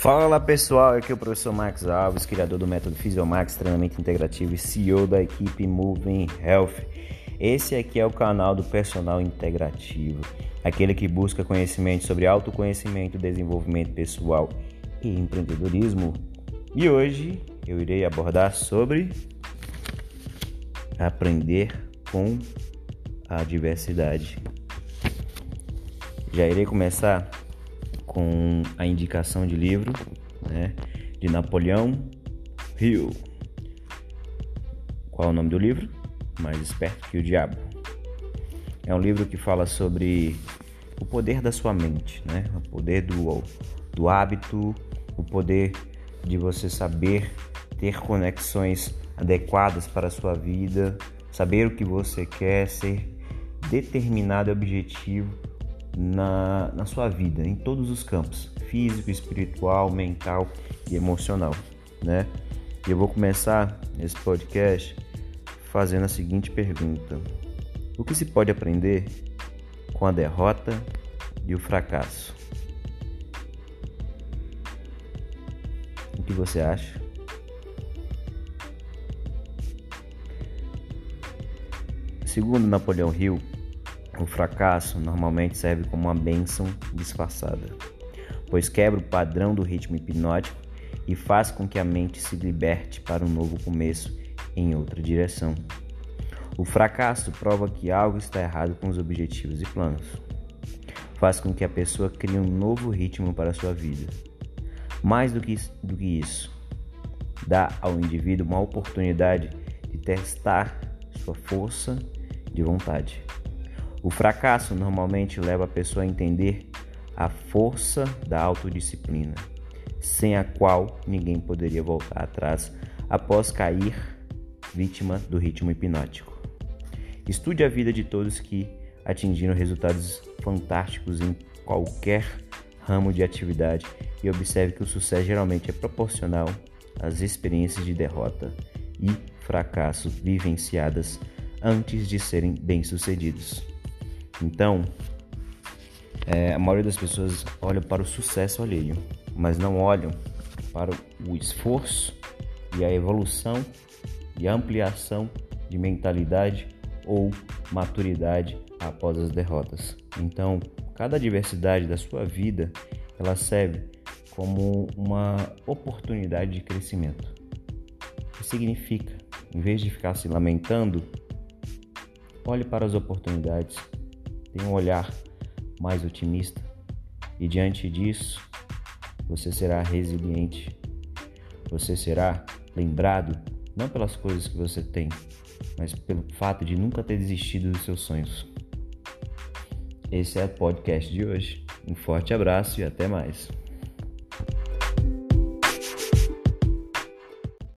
Fala pessoal, aqui é o professor Max Alves, criador do método Fisiomax, treinamento integrativo e CEO da equipe Moving Health. Esse aqui é o canal do personal integrativo, aquele que busca conhecimento sobre autoconhecimento, desenvolvimento pessoal e empreendedorismo. E hoje eu irei abordar sobre aprender com a diversidade. Já irei começar com a indicação de livro né, de Napoleão Hill. Qual é o nome do livro? Mais esperto que o diabo. É um livro que fala sobre o poder da sua mente, né? o poder do, do hábito, o poder de você saber ter conexões adequadas para a sua vida, saber o que você quer, ser determinado e objetivo na, na sua vida, em todos os campos, físico, espiritual, mental e emocional, né? E eu vou começar esse podcast fazendo a seguinte pergunta: O que se pode aprender com a derrota e o fracasso? O que você acha? Segundo Napoleão Hill, o fracasso normalmente serve como uma bênção disfarçada, pois quebra o padrão do ritmo hipnótico e faz com que a mente se liberte para um novo começo em outra direção. O fracasso prova que algo está errado com os objetivos e planos. Faz com que a pessoa crie um novo ritmo para a sua vida. Mais do que, do que isso, dá ao indivíduo uma oportunidade de testar sua força de vontade. O fracasso normalmente leva a pessoa a entender a força da autodisciplina, sem a qual ninguém poderia voltar atrás após cair vítima do ritmo hipnótico. Estude a vida de todos que atingiram resultados fantásticos em qualquer ramo de atividade e observe que o sucesso geralmente é proporcional às experiências de derrota e fracasso vivenciadas antes de serem bem-sucedidos. Então, é, a maioria das pessoas olha para o sucesso alheio, mas não olham para o esforço e a evolução e a ampliação de mentalidade ou maturidade após as derrotas. Então, cada adversidade da sua vida, ela serve como uma oportunidade de crescimento. O que significa, em vez de ficar se lamentando, olhe para as oportunidades, tem um olhar mais otimista e diante disso você será resiliente. Você será lembrado não pelas coisas que você tem, mas pelo fato de nunca ter desistido dos seus sonhos. Esse é o podcast de hoje. Um forte abraço e até mais.